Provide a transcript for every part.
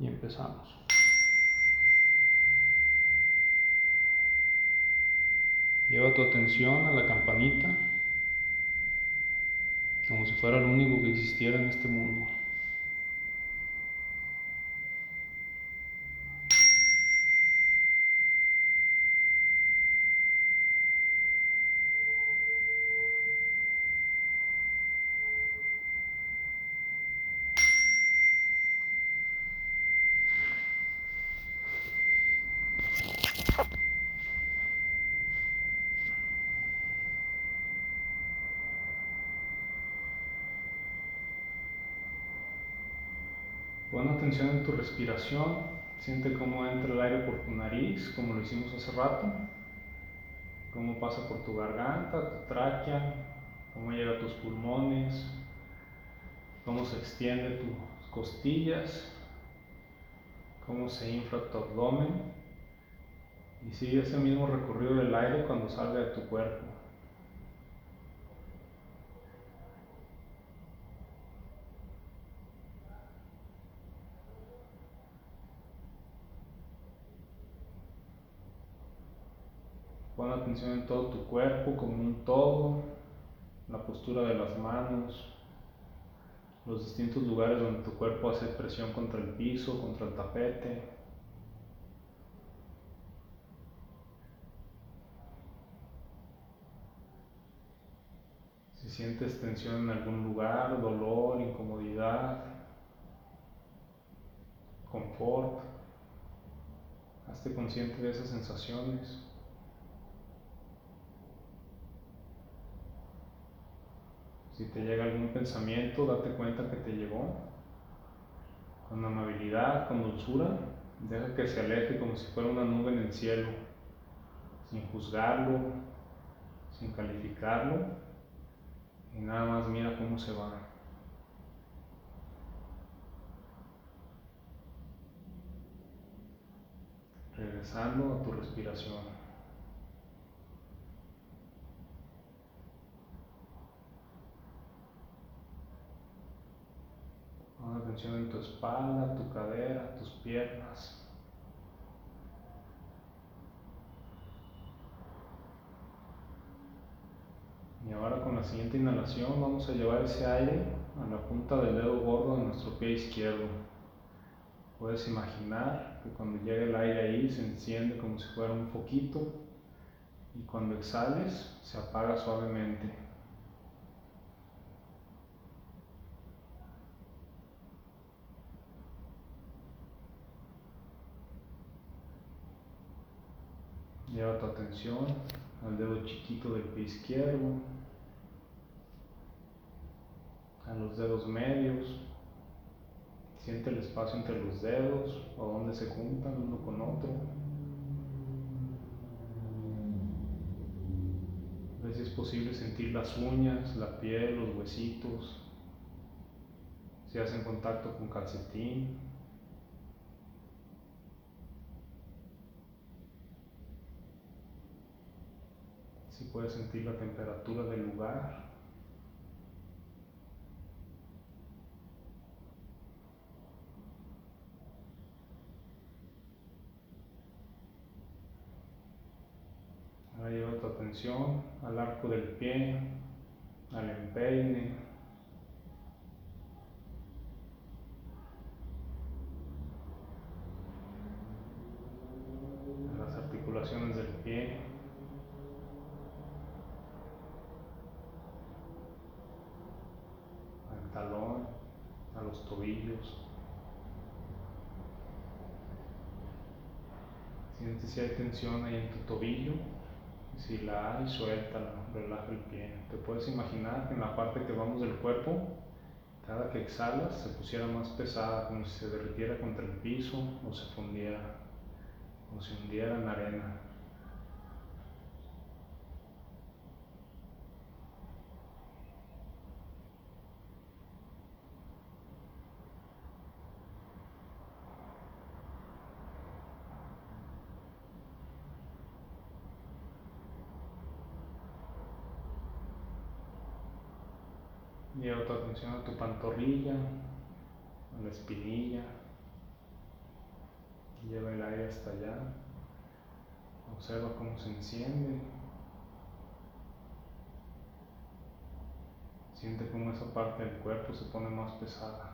y empezamos. Lleva tu atención a la campanita como si fuera lo único que existiera en este mundo. Pon atención en tu siente cómo entra el aire por tu nariz, como lo hicimos hace rato, cómo pasa por tu garganta, tu tráquea, cómo llega a tus pulmones, cómo se extiende tus costillas, cómo se infla tu abdomen y sigue ese mismo recorrido del aire cuando salga de tu cuerpo. Pon atención en todo tu cuerpo como un todo, la postura de las manos, los distintos lugares donde tu cuerpo hace presión contra el piso, contra el tapete. Si sientes tensión en algún lugar, dolor, incomodidad, confort, hazte consciente de esas sensaciones. Si te llega algún pensamiento, date cuenta que te llegó. Con amabilidad, con dulzura, deja que se aleje como si fuera una nube en el cielo, sin juzgarlo, sin calificarlo, y nada más mira cómo se va. Regresando a tu respiración. En tu espalda, tu cadera, tus piernas. Y ahora con la siguiente inhalación vamos a llevar ese aire a la punta del dedo gordo de nuestro pie izquierdo. Puedes imaginar que cuando llegue el aire ahí se enciende como si fuera un foquito y cuando exhales se apaga suavemente. Lleva tu atención al dedo chiquito del pie izquierdo, a los dedos medios. Siente el espacio entre los dedos o donde se juntan uno con otro. A ver si es posible sentir las uñas, la piel, los huesitos, si hacen contacto con calcetín. si puedes sentir la temperatura del lugar. Ahora lleva tu atención al arco del pie, al empeine, a las articulaciones del pie. talón, a los tobillos. Siente si hay tensión ahí en tu tobillo. Si la hay, suéltala, relaja el pie. Te puedes imaginar que en la parte que vamos del cuerpo, cada que exhalas se pusiera más pesada, como si se derritiera contra el piso o se fundiera o se hundiera en la arena. Lleva tu atención a tu pantorrilla, a la espinilla, Lleva el aire hasta allá. Observa cómo se enciende. Siente cómo esa parte del cuerpo se pone más pesada.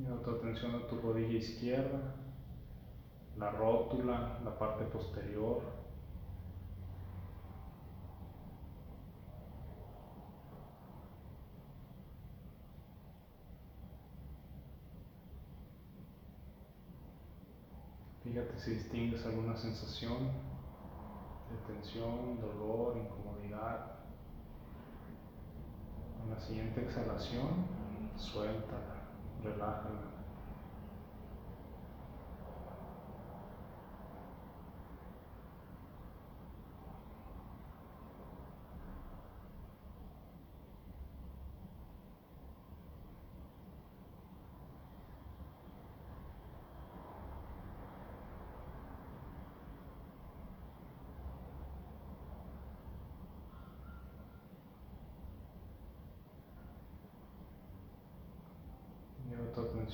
Lleva tu atención a tu rodilla izquierda, la rótula, la parte posterior. Fíjate si distingues alguna sensación de tensión, dolor, incomodidad. En la siguiente exhalación, suéltala relajen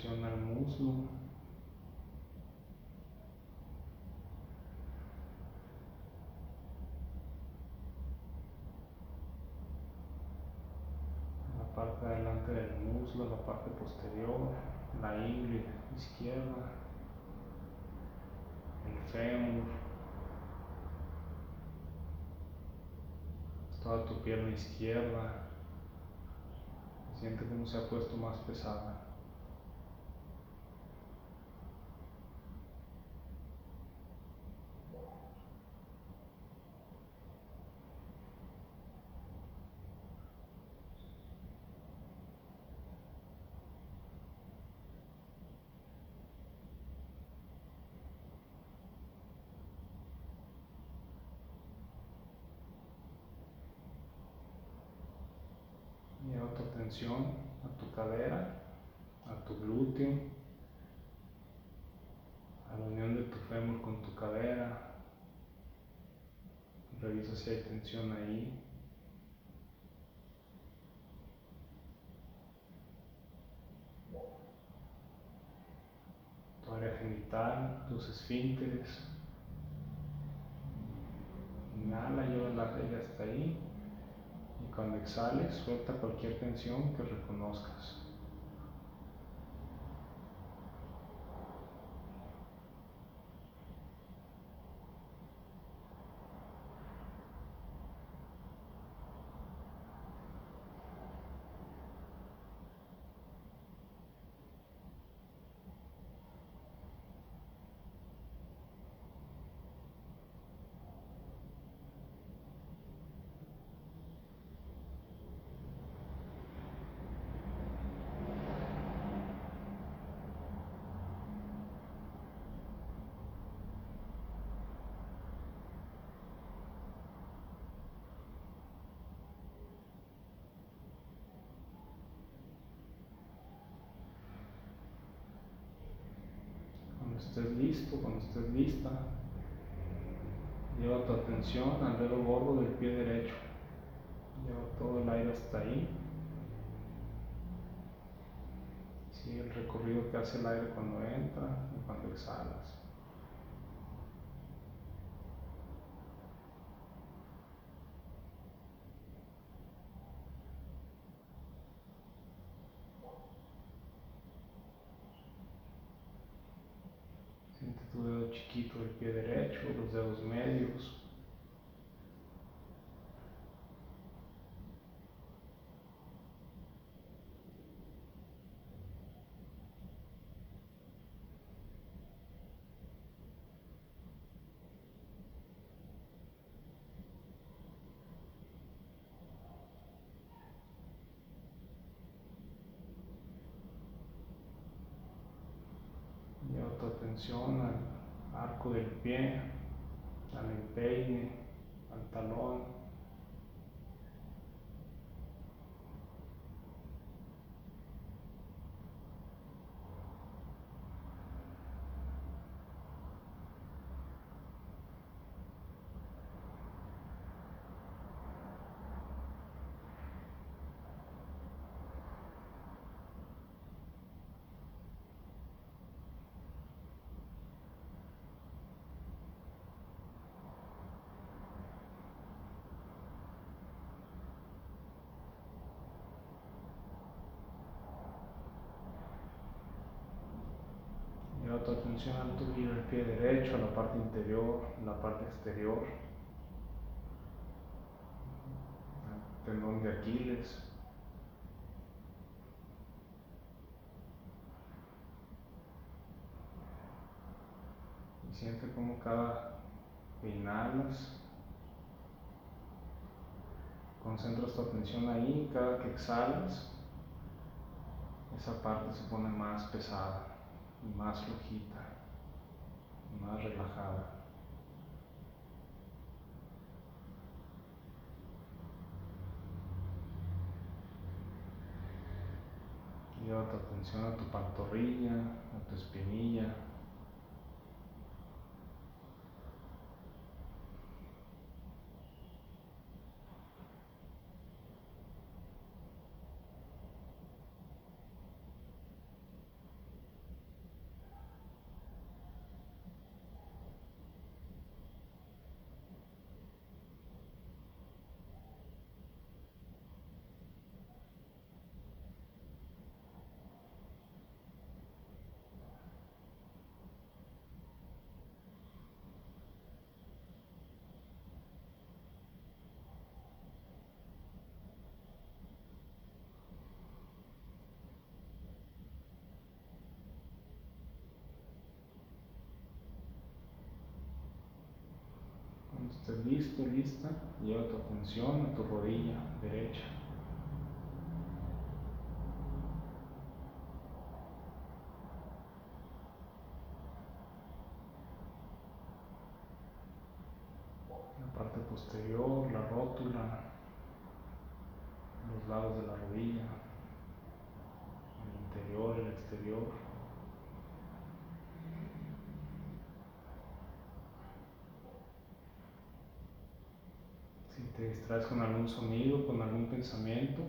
al muslo. La parte delante del muslo, la parte posterior, la ingle izquierda, el fémur, toda tu pierna izquierda. Siente cómo se ha puesto más pesada. Lleva tu atención a tu cadera, a tu glúteo, a la unión de tu fémur con tu cadera. Revisa si hay tensión ahí. Tu área genital, tus esfínteres. Inhala, lleva la regla hasta ahí. Cuando exhales, suelta cualquier tensión que reconozcas. Estés listo, cuando estés lista, lleva tu atención al dedo gordo del pie derecho. Lleva todo el aire hasta ahí. Sigue el recorrido que hace el aire cuando entra y cuando exhalas. Miguel Tiquito Pederetti, José Osmério, attenzione pie, al empeine, al talón. Lleva tu atención al tobillo del pie derecho, a la parte interior, la parte exterior, al tendón de Aquiles. Y siente como cada inhalas, concentras tu atención ahí, cada que exhalas, esa parte se pone más pesada más flojita, más relajada. Lleva tu atención a tu pantorrilla, a tu espinilla. Estés listo, lista, lleva tu atención a tu rodilla derecha. La parte posterior, la rótula, los lados de la rodilla, el interior, el exterior. Te distraes con algún sonido, con algún pensamiento,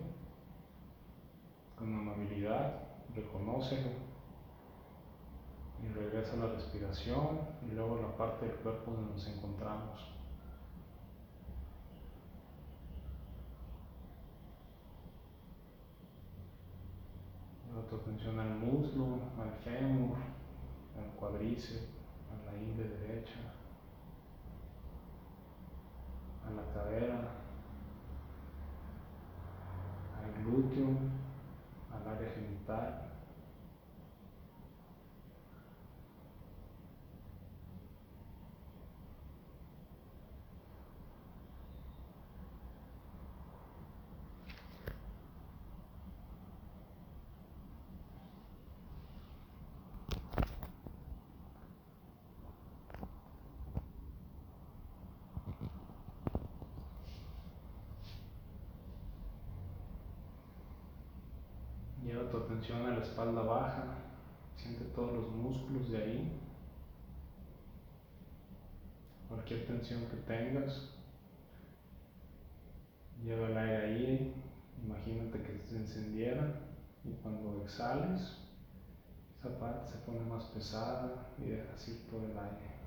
con amabilidad, reconócelo y regresa a la respiración y luego a la parte del cuerpo donde nos encontramos. Lleva tu atención al muslo, al fémur, al cuadriceps, a la ingle derecha a la cadera, al glúteo, al área genital. Lleva tu atención a la espalda baja, siente todos los músculos de ahí. Cualquier tensión que tengas, lleva el aire ahí, imagínate que se encendiera y cuando exhales, esa parte se pone más pesada y dejas ir todo el aire.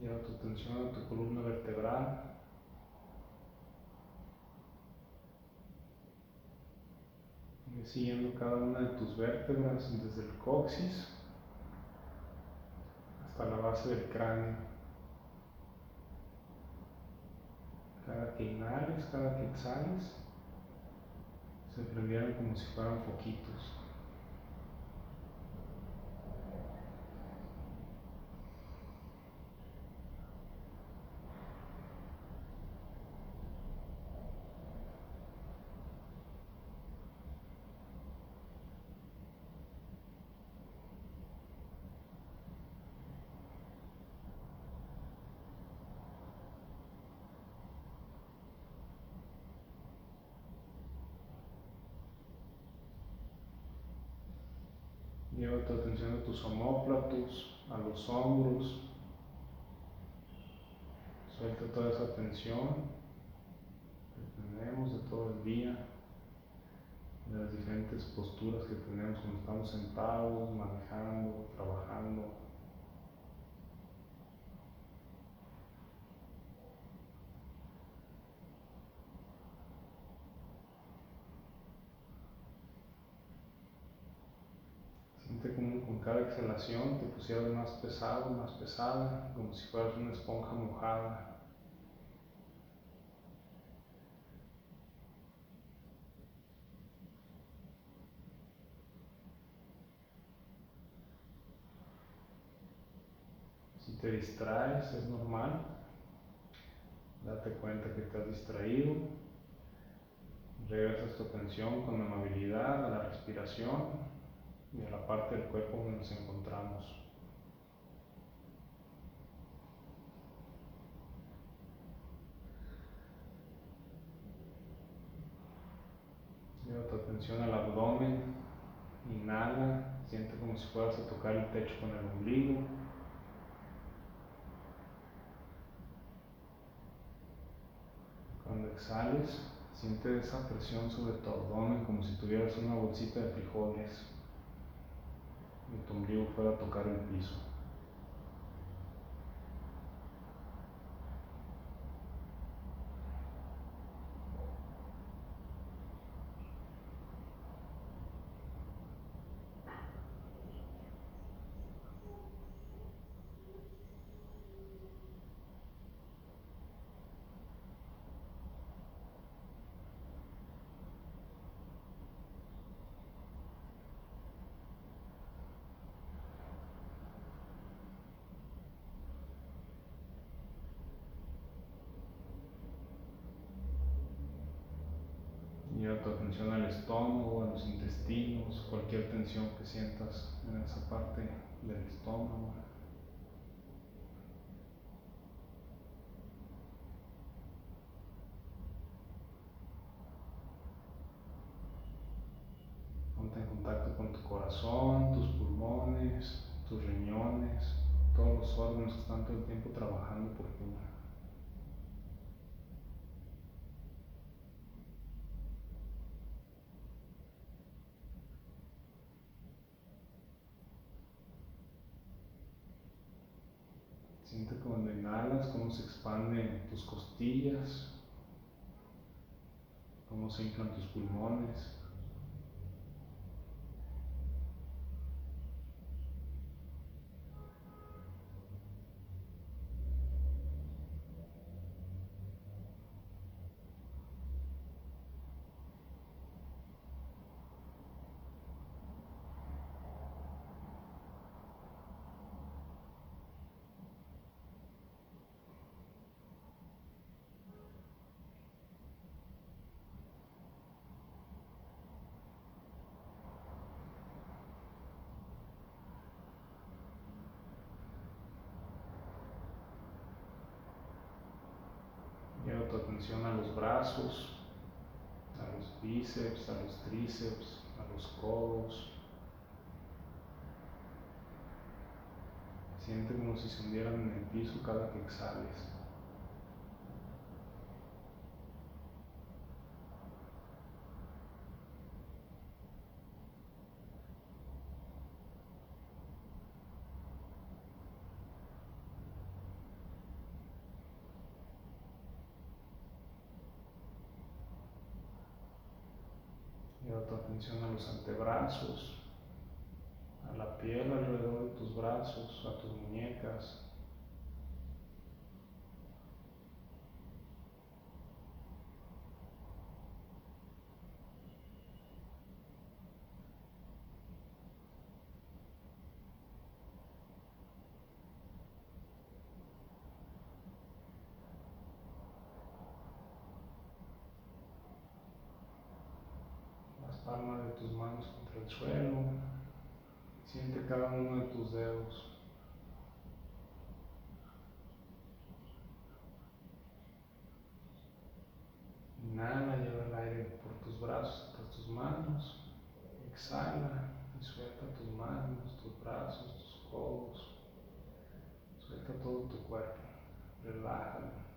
Lleva tu atención a tu columna vertebral. Siguiendo cada una de tus vértebras desde el coxis hasta la base del cráneo. Cada que inhales, cada que exhales, se prendieran como si fueran foquitos. Lleva tu atención a tus omóplatos, a los hombros. Suelta toda esa tensión que tenemos de todo el día, de las diferentes posturas que tenemos cuando estamos sentados, manejando, trabajando. Siente como con cada exhalación te pusieras más pesado, más pesada, como si fueras una esponja mojada. Si te distraes, es normal. Date cuenta que has distraído. Regresas tu atención con amabilidad a la respiración a la parte del cuerpo donde nos encontramos. Lleva tu atención al abdomen, inhala, siente como si fueras a tocar el techo con el ombligo. Cuando exhales, siente esa presión sobre tu abdomen como si tuvieras una bolsita de frijoles tu ombligo fuera a tocar el piso. Tu atención al estómago, a los intestinos, cualquier tensión que sientas en esa parte del estómago. Ponte en contacto con tu corazón, tus pulmones, tus riñones, todos los órganos que están todo el tiempo trabajando por ti. Siente cuando cómo se expanden tus costillas, cómo se inflan tus pulmones. Lleva atención a los brazos, a los bíceps, a los tríceps, a los codos. Siente como si se hundieran en el piso cada que exhales. Lleva tu atención a los antebrazos, a la piel alrededor de tus brazos, a tus muñecas. De tus manos contra el suelo. Siente cada uno de tus dedos. Inhala, lleva el aire por tus brazos hasta tus manos. Exhala, Y suelta tus manos, tus brazos, tus codos. Suelta todo tu cuerpo. Relájalo.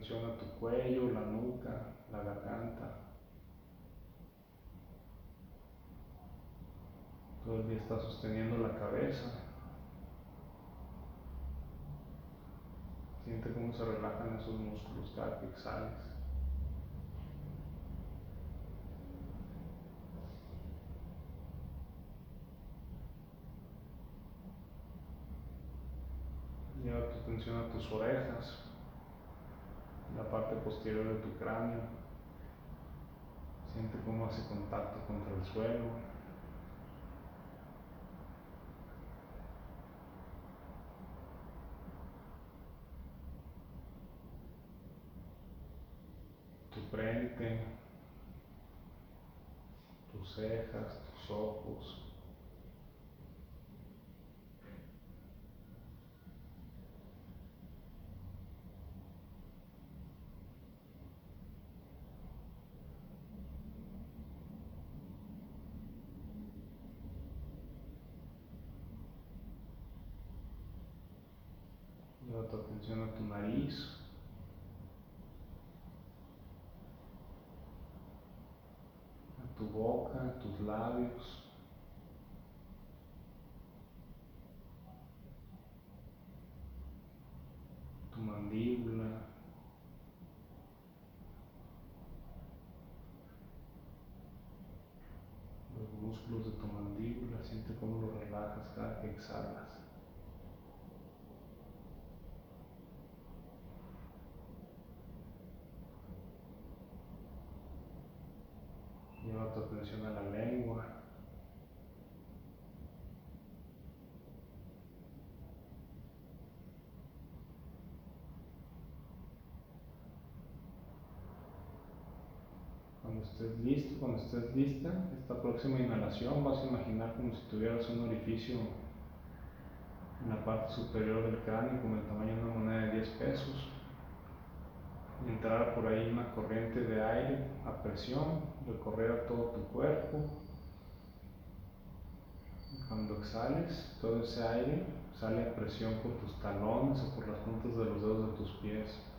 A tu cuello, la nuca, la garganta. Día estás sosteniendo la cabeza. Siente cómo se relajan esos músculos exhales. Lleva tu atención a tus orejas la parte posterior de tu cráneo. Siente cómo hace contacto contra el suelo. Tu frente, tus cejas, tus ojos. Lleva atención a tu nariz. A tu boca, a tus labios. Tu mandíbula. Los músculos de tu mandíbula, siente cómo los relajas cada que exhalas. Lleva tu atención a la lengua. Cuando estés listo, cuando estés lista, esta próxima inhalación vas a imaginar como si tuvieras un orificio en la parte superior del cráneo como el tamaño de una moneda de 10 pesos y entrar por ahí una corriente de aire a presión, recorrer todo tu cuerpo. Cuando exhales, todo ese aire sale a presión por tus talones o por las puntas de los dedos de tus pies.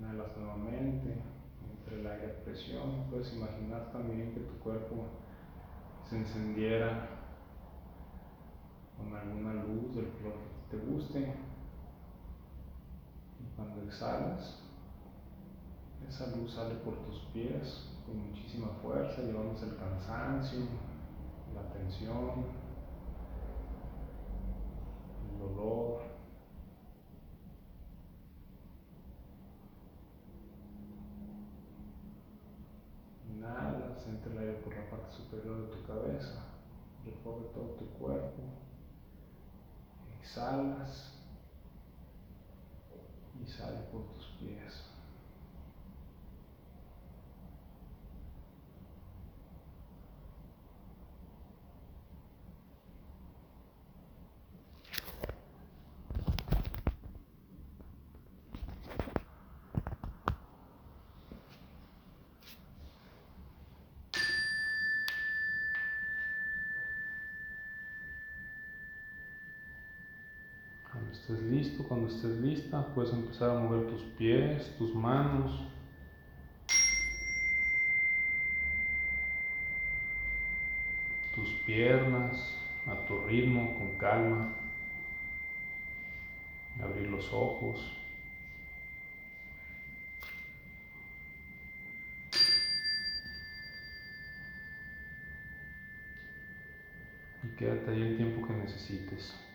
Inhalas nuevamente, entre el aire a presión. Puedes imaginar también que tu cuerpo se encendiera con alguna luz del color que te guste. Y cuando exhalas, esa luz sale por tus pies con muchísima fuerza, llevándose el cansancio, la tensión, el dolor. Por la parte superior de tu cabeza, recorre todo tu cuerpo. Exhalas. Y sale por tus pies. Estés listo, cuando estés lista, puedes empezar a mover tus pies, tus manos. Tus piernas a tu ritmo, con calma. Abrir los ojos. Y quédate ahí el tiempo que necesites.